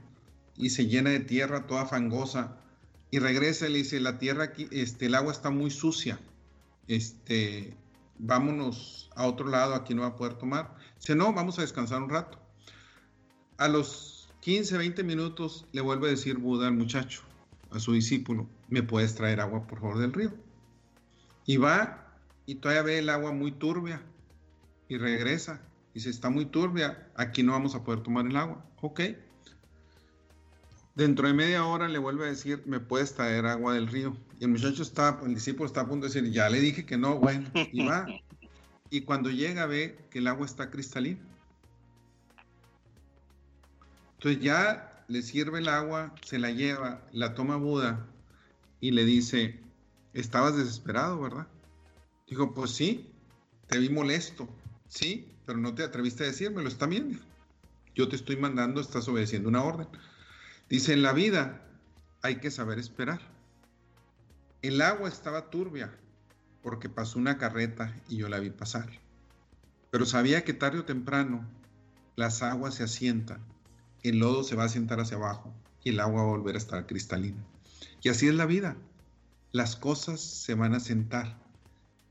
[SPEAKER 2] y se llena de tierra toda fangosa y regresa y le dice, la tierra aquí, este, el agua está muy sucia, este, vámonos a otro lado, aquí no va a poder tomar. Dice, no, vamos a descansar un rato. A los 15, 20 minutos le vuelve a decir Buda al muchacho, a su discípulo, ¿me puedes traer agua por favor del río? Y va y todavía ve el agua muy turbia y regresa. Dice, está muy turbia, aquí no vamos a poder tomar el agua. Ok. Dentro de media hora le vuelve a decir, ¿me puedes traer agua del río? Y el muchacho está, el discípulo está a punto de decir, ya le dije que no, bueno, y va. Y cuando llega ve que el agua está cristalina. Entonces ya le sirve el agua, se la lleva, la toma Buda y le dice, estabas desesperado, ¿verdad? Dijo, pues sí, te vi molesto, sí, pero no te atreviste a decírmelo, está bien. Yo te estoy mandando, estás obedeciendo una orden. Dice, en la vida hay que saber esperar. El agua estaba turbia porque pasó una carreta y yo la vi pasar. Pero sabía que tarde o temprano las aguas se asientan, el lodo se va a asientar hacia abajo y el agua va a volver a estar cristalina. Y así es la vida. Las cosas se van a sentar.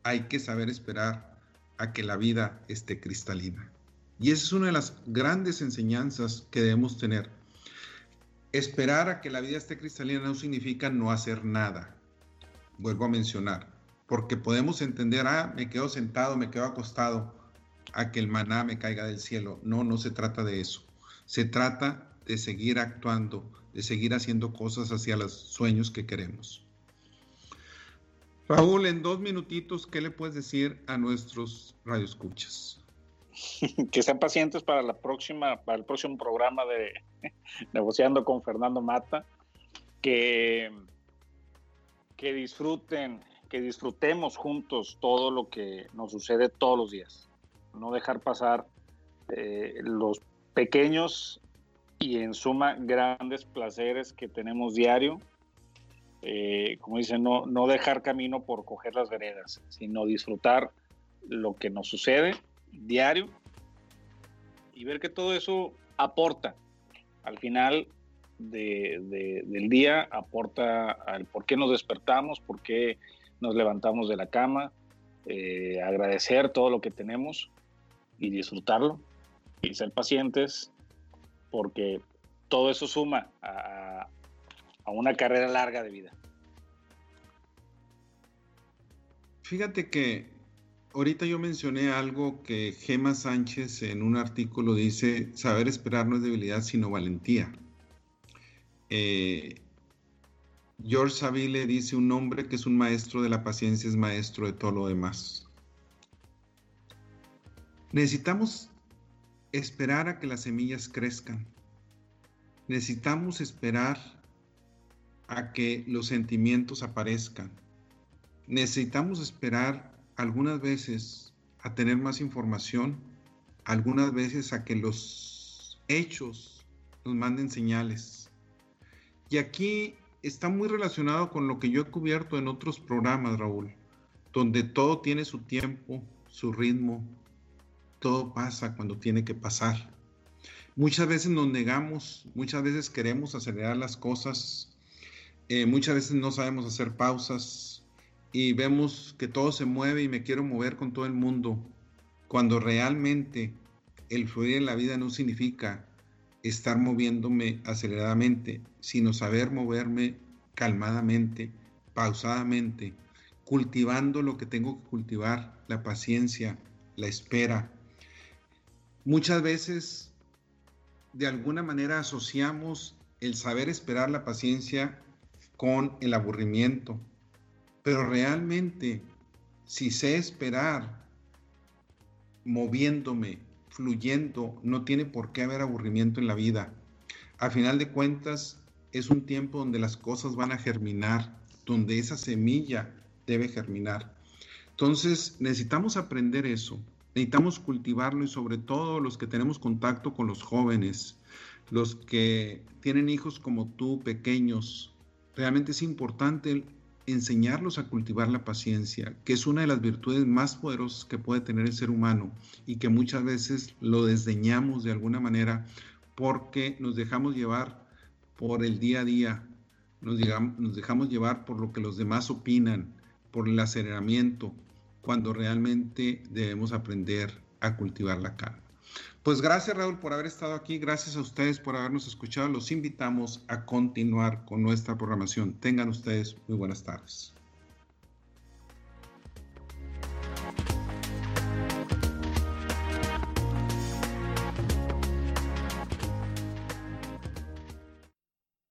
[SPEAKER 2] Hay que saber esperar a que la vida esté cristalina. Y esa es una de las grandes enseñanzas que debemos tener. Esperar a que la vida esté cristalina no significa no hacer nada. Vuelvo a mencionar, porque podemos entender, ah, me quedo sentado, me quedo acostado, a que el maná me caiga del cielo. No, no se trata de eso. Se trata de seguir actuando, de seguir haciendo cosas hacia los sueños que queremos. Raúl, en dos minutitos, ¿qué le puedes decir a nuestros radioescuchas?
[SPEAKER 3] Que sean pacientes para la próxima, para el próximo programa de Negociando con Fernando Mata, que, que disfruten, que disfrutemos juntos todo lo que nos sucede todos los días no dejar pasar eh, los pequeños y en suma grandes placeres que tenemos diario. Eh, como dicen, no, no dejar camino por coger las veredas, sino disfrutar lo que nos sucede diario y ver que todo eso aporta. Al final del día aporta al por qué nos despertamos, por qué nos levantamos de la cama, eh, agradecer todo lo que tenemos y disfrutarlo y ser pacientes porque todo eso suma a, una carrera larga de vida.
[SPEAKER 2] Fíjate que ahorita yo mencioné algo que Gema Sánchez en un artículo dice, saber esperar no es debilidad sino valentía. Eh, George Savile dice, un hombre que es un maestro de la paciencia es maestro de todo lo demás. Necesitamos esperar a que las semillas crezcan. Necesitamos esperar a que los sentimientos aparezcan. Necesitamos esperar algunas veces a tener más información, algunas veces a que los hechos nos manden señales. Y aquí está muy relacionado con lo que yo he cubierto en otros programas, Raúl, donde todo tiene su tiempo, su ritmo, todo pasa cuando tiene que pasar. Muchas veces nos negamos, muchas veces queremos acelerar las cosas, eh, muchas veces no sabemos hacer pausas y vemos que todo se mueve y me quiero mover con todo el mundo, cuando realmente el fluir en la vida no significa estar moviéndome aceleradamente, sino saber moverme calmadamente, pausadamente, cultivando lo que tengo que cultivar, la paciencia, la espera, Muchas veces, de alguna manera, asociamos el saber esperar la paciencia con el aburrimiento. Pero realmente, si sé esperar, moviéndome, fluyendo, no tiene por qué haber aburrimiento en la vida. A final de cuentas, es un tiempo donde las cosas van a germinar, donde esa semilla debe germinar. Entonces, necesitamos aprender eso. Necesitamos cultivarlo y sobre todo los que tenemos contacto con los jóvenes, los que tienen hijos como tú, pequeños, realmente es importante enseñarlos a cultivar la paciencia, que es una de las virtudes más poderosas que puede tener el ser humano y que muchas veces lo desdeñamos de alguna manera porque nos dejamos llevar por el día a día, nos, nos dejamos llevar por lo que los demás opinan, por el aceleramiento, cuando realmente debemos aprender a cultivar la calma. Pues gracias Raúl por haber estado aquí, gracias a ustedes por habernos escuchado. Los invitamos a continuar con nuestra programación. Tengan ustedes muy buenas tardes.